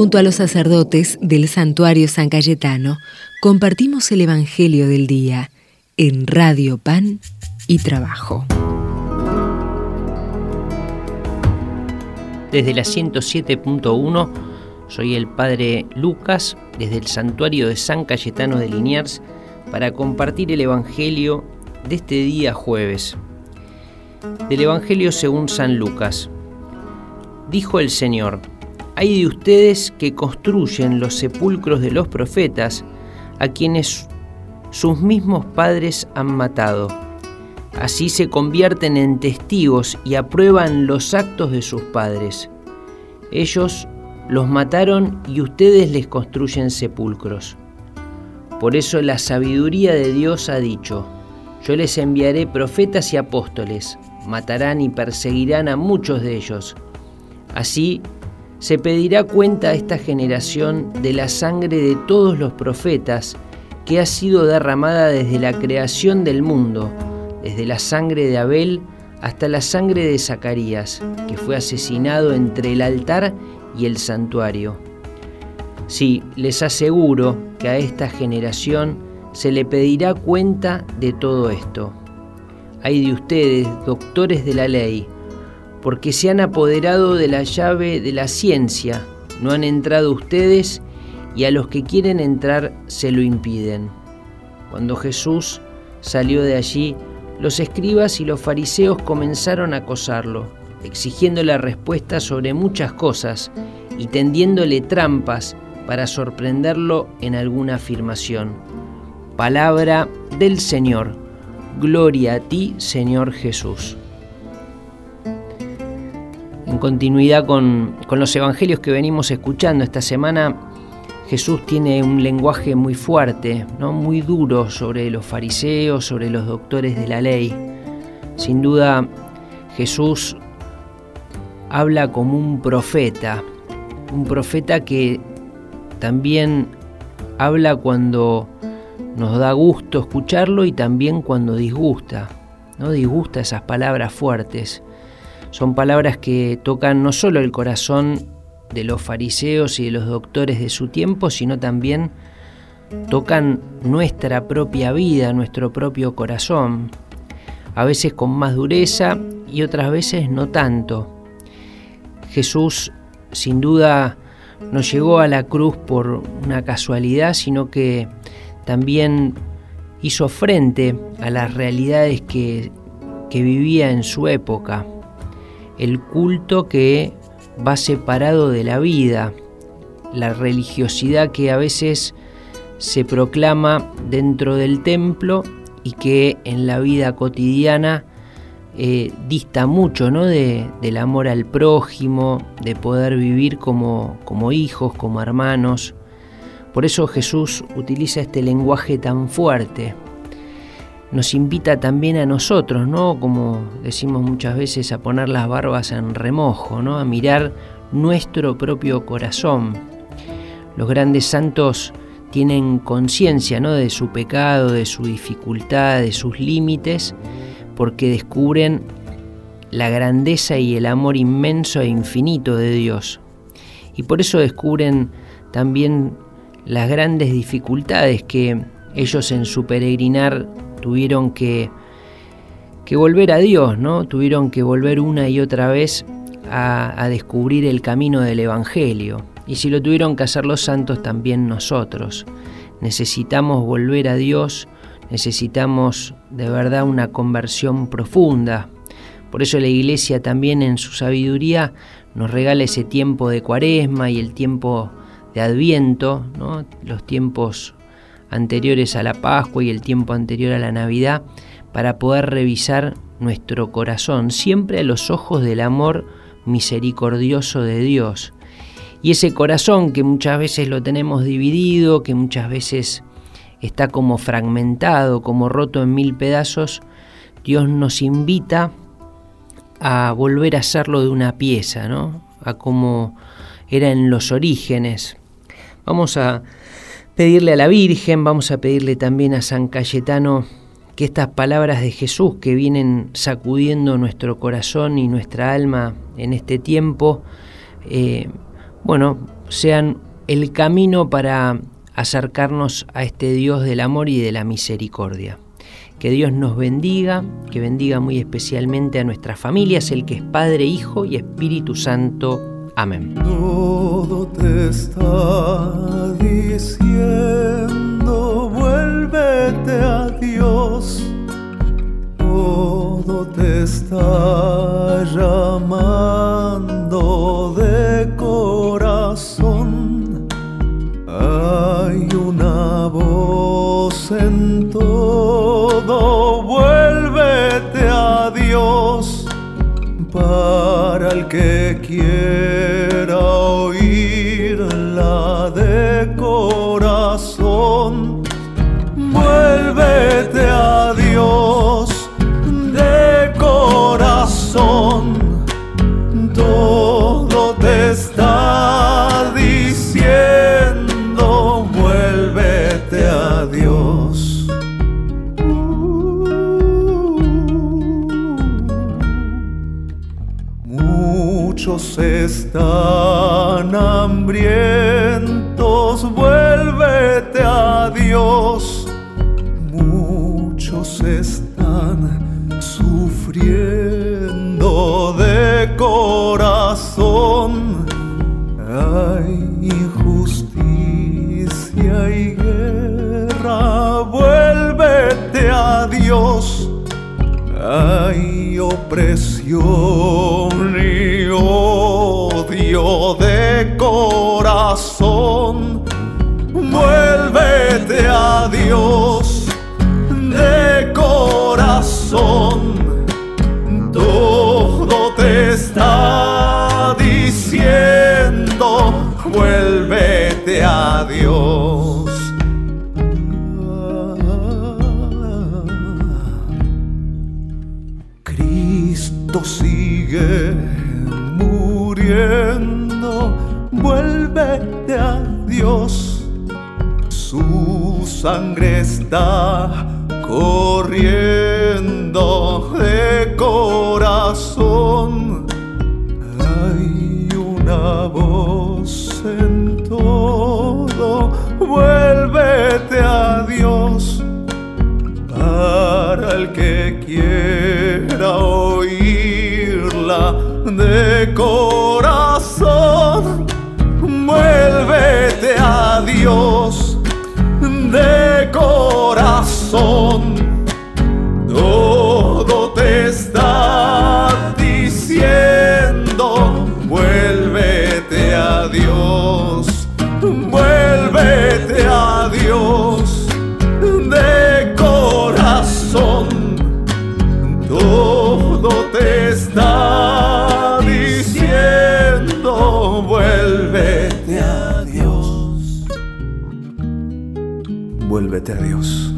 Junto a los sacerdotes del santuario San Cayetano, compartimos el Evangelio del Día en Radio Pan y Trabajo. Desde la 107.1 soy el Padre Lucas, desde el santuario de San Cayetano de Liniers, para compartir el Evangelio de este día jueves. Del Evangelio según San Lucas. Dijo el Señor, hay de ustedes que construyen los sepulcros de los profetas, a quienes sus mismos padres han matado. Así se convierten en testigos y aprueban los actos de sus padres. Ellos los mataron y ustedes les construyen sepulcros. Por eso la sabiduría de Dios ha dicho, yo les enviaré profetas y apóstoles, matarán y perseguirán a muchos de ellos. Así se pedirá cuenta a esta generación de la sangre de todos los profetas que ha sido derramada desde la creación del mundo, desde la sangre de Abel hasta la sangre de Zacarías, que fue asesinado entre el altar y el santuario. Sí, les aseguro que a esta generación se le pedirá cuenta de todo esto. Hay de ustedes, doctores de la ley, porque se han apoderado de la llave de la ciencia, no han entrado ustedes y a los que quieren entrar se lo impiden. Cuando Jesús salió de allí, los escribas y los fariseos comenzaron a acosarlo, exigiéndole respuestas sobre muchas cosas y tendiéndole trampas para sorprenderlo en alguna afirmación. Palabra del Señor. Gloria a ti, Señor Jesús. Continuidad con, con los evangelios que venimos escuchando esta semana, Jesús tiene un lenguaje muy fuerte, ¿no? muy duro sobre los fariseos, sobre los doctores de la ley. Sin duda, Jesús habla como un profeta, un profeta que también habla cuando nos da gusto escucharlo y también cuando disgusta, ¿no? Disgusta esas palabras fuertes. Son palabras que tocan no solo el corazón de los fariseos y de los doctores de su tiempo, sino también tocan nuestra propia vida, nuestro propio corazón, a veces con más dureza y otras veces no tanto. Jesús sin duda no llegó a la cruz por una casualidad, sino que también hizo frente a las realidades que, que vivía en su época. El culto que va separado de la vida, la religiosidad que a veces se proclama dentro del templo y que en la vida cotidiana eh, dista mucho ¿no? de, del amor al prójimo, de poder vivir como, como hijos, como hermanos. Por eso Jesús utiliza este lenguaje tan fuerte. Nos invita también a nosotros, ¿no? Como decimos muchas veces, a poner las barbas en remojo, ¿no? A mirar nuestro propio corazón. Los grandes santos tienen conciencia ¿no? de su pecado, de su dificultad, de sus límites, porque descubren la grandeza y el amor inmenso e infinito de Dios. Y por eso descubren también las grandes dificultades que ellos en su peregrinar tuvieron que, que volver a Dios, ¿no? Tuvieron que volver una y otra vez a, descubrir el camino del Evangelio. Y si lo tuvieron que hacer los santos, también nosotros. Necesitamos volver a Dios, necesitamos de verdad una conversión profunda. Por eso la Iglesia también en su sabiduría nos regala ese tiempo de cuaresma y el tiempo de adviento, ¿no? los tiempos anteriores a la Pascua y el tiempo anterior a la Navidad, para poder revisar nuestro corazón, siempre a los ojos del amor misericordioso de Dios. Y ese corazón que muchas veces lo tenemos dividido, que muchas veces está como fragmentado, como roto en mil pedazos, Dios nos invita a volver a hacerlo de una pieza, ¿no? A como era en los orígenes. Vamos a pedirle a la Virgen, vamos a pedirle también a San Cayetano que estas palabras de Jesús que vienen sacudiendo nuestro corazón y nuestra alma en este tiempo, eh, bueno, sean el camino para acercarnos a este Dios del amor y de la misericordia. Que Dios nos bendiga, que bendiga muy especialmente a nuestras familias, el que es Padre, Hijo y Espíritu Santo. Todo te está diciendo, vuélvete a Dios. Todo te está llamando de corazón. Hay una voz en todo, vuélvete a Dios para el que oírla de corazón. Vuélvete a Dios de corazón. Dios. Hay opresión y odio de corazón. Vuélvete a Dios de corazón. Todo te está diciendo, vuélvete a Dios. Sigue muriendo, vuélvete a Dios. Su sangre está corriendo de corazón. Hay una voz en todo, vuélvete a Dios para el que quiera de corazón. Vuélvete a Dios de corazón. Todo te está diciendo, vuélvete a Dios, vuélvete a Dios de corazón. Todo vuélvete a Dios.